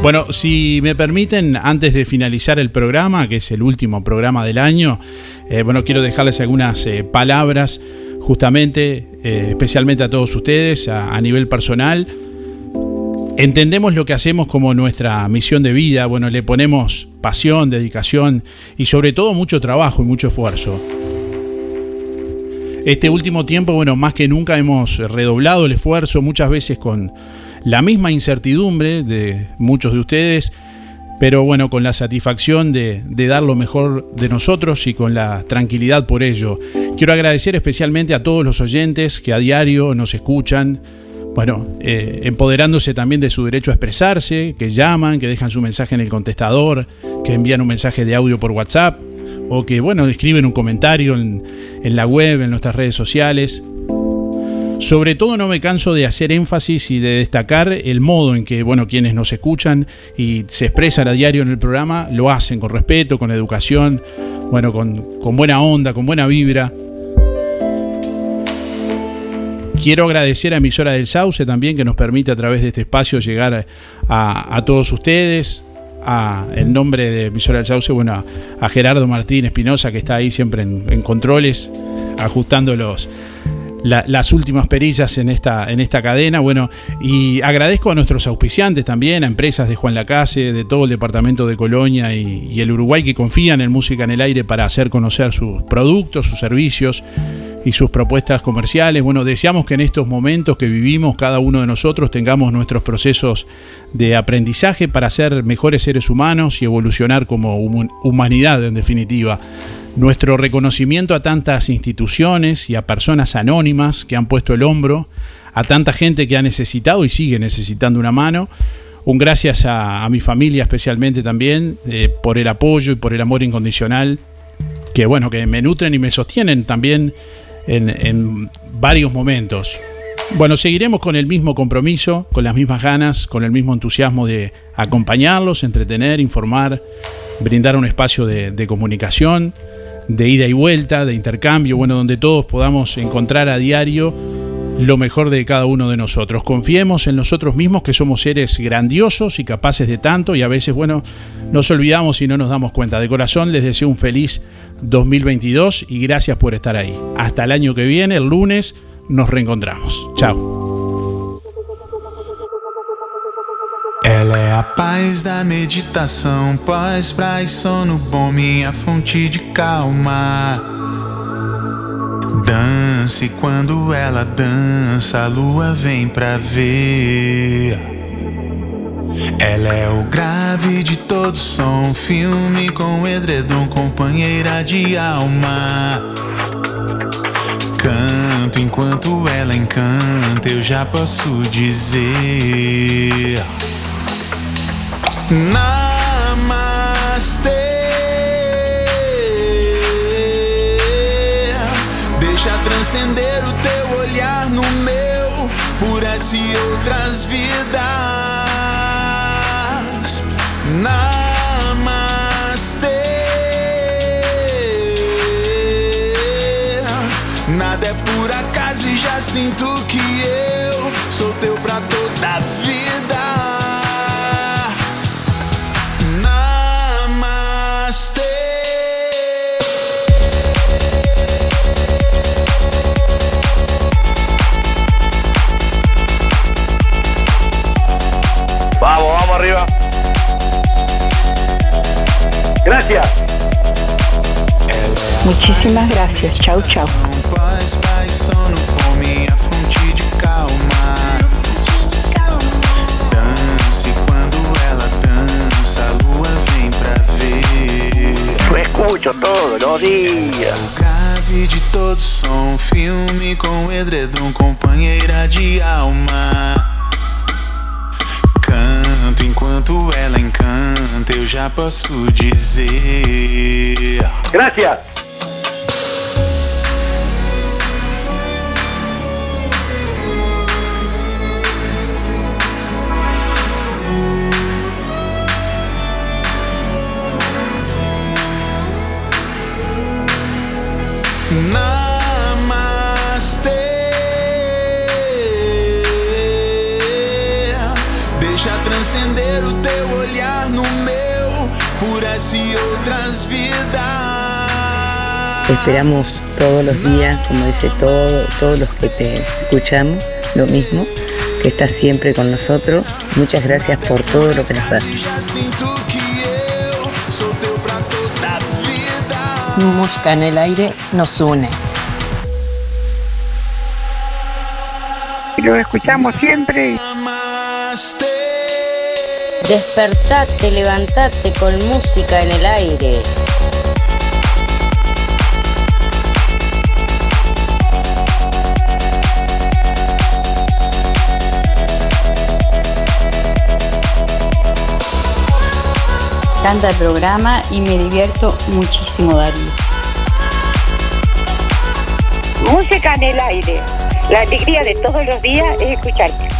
Bueno, si me permiten, antes de finalizar el programa, que es el último programa del año, eh, bueno, quiero dejarles algunas eh, palabras justamente, eh, especialmente a todos ustedes, a, nivel personal. Entendemos lo que hacemos como nuestra misión de vida, bueno, le ponemos pasión, dedicación y sobre todo mucho trabajo y mucho esfuerzo. Este último tiempo, bueno, más que nunca hemos redoblado el esfuerzo, muchas veces con la misma incertidumbre de muchos de ustedes, pero bueno, con la satisfacción de, dar lo mejor de nosotros y con la tranquilidad por ello. Quiero agradecer especialmente a todos los oyentes que a diario nos escuchan, bueno, eh, empoderándose también de su derecho a expresarse, que llaman, que dejan su mensaje en el contestador, que envían un mensaje de audio por WhatsApp o que, bueno, escriben un comentario en, en la web, en nuestras redes sociales. Sobre todo no me canso de hacer énfasis y de destacar el modo en que, bueno, quienes nos escuchan y se expresan a diario en el programa, lo hacen con respeto, con educación, bueno, con, buena onda, con buena vibra. Quiero agradecer a Emisora del Sauce también que nos permite a través de este espacio llegar a, todos ustedes. A, en nombre de Emisora del Sauce, bueno, a, Gerardo Martín Espinosa que está ahí siempre en, en controles, ajustando los, las últimas perillas en esta, en esta cadena. Bueno, y agradezco a nuestros auspiciantes también, a empresas de Juan Lacase, de todo el departamento de Colonia y, y el Uruguay que confían en Música en el Aire para hacer conocer sus productos, sus servicios y sus propuestas comerciales. Bueno, deseamos que en estos momentos que vivimos cada uno de nosotros tengamos nuestros procesos de aprendizaje para ser mejores seres humanos y evolucionar como humanidad en definitiva. Nuestro reconocimiento a tantas instituciones y a personas anónimas que han puesto el hombro, a tanta gente que ha necesitado y sigue necesitando una mano. Un gracias a, mi familia especialmente también eh, por el apoyo y por el amor incondicional que bueno, que me nutren y me sostienen también en, varios momentos. Bueno, seguiremos con el mismo compromiso, con las mismas ganas, con el mismo entusiasmo de acompañarlos, entretener, informar, brindar un espacio de, de comunicación, de ida y vuelta, de intercambio, bueno, donde todos podamos encontrar a diario lo mejor de cada uno de nosotros. Confiemos en nosotros mismos que somos seres grandiosos y capaces de tanto y a veces, bueno, nos olvidamos y no nos damos cuenta. De corazón les deseo un feliz 2022 y gracias por estar ahí. Hasta el año que viene, el lunes, nos reencontramos. Chao. Ela é a paz da meditação, paz, pra sono bom, minha fonte de calma. Dance quando ela dança, a lua vem pra ver. Ela é o grave de todo som, filme com edredom, companheira de alma. Canto enquanto ela encanta, eu já posso dizer. Namastê. Deixa transcender o teu olhar no meu, por essa e outras vidas. Namastê. Nada é por acaso e já sinto que eu sou teu pra toda vida. Gracias. Muchísimas gracias. Chau, chau. Lo escucho todos los días. grave de todo som, filme com edredom, companheira de alma. Enquanto ela encanta, eu já posso dizer. Gracias. Namastê. Transcender o teu olhar no meu, puras e outras vidas. Esperamos todos los días, como dice todo, todos los que te escuchamos, lo mismo, que estás siempre con nosotros. Muchas gracias por todo lo que nos das. Música en el aire nos une. Lo escuchamos siempre. Namaste. Despertate, levantate con música en el aire. Canta el programa y me divierto muchísimo, Darío. Música en el aire. La alegría de todos los días es escucharte.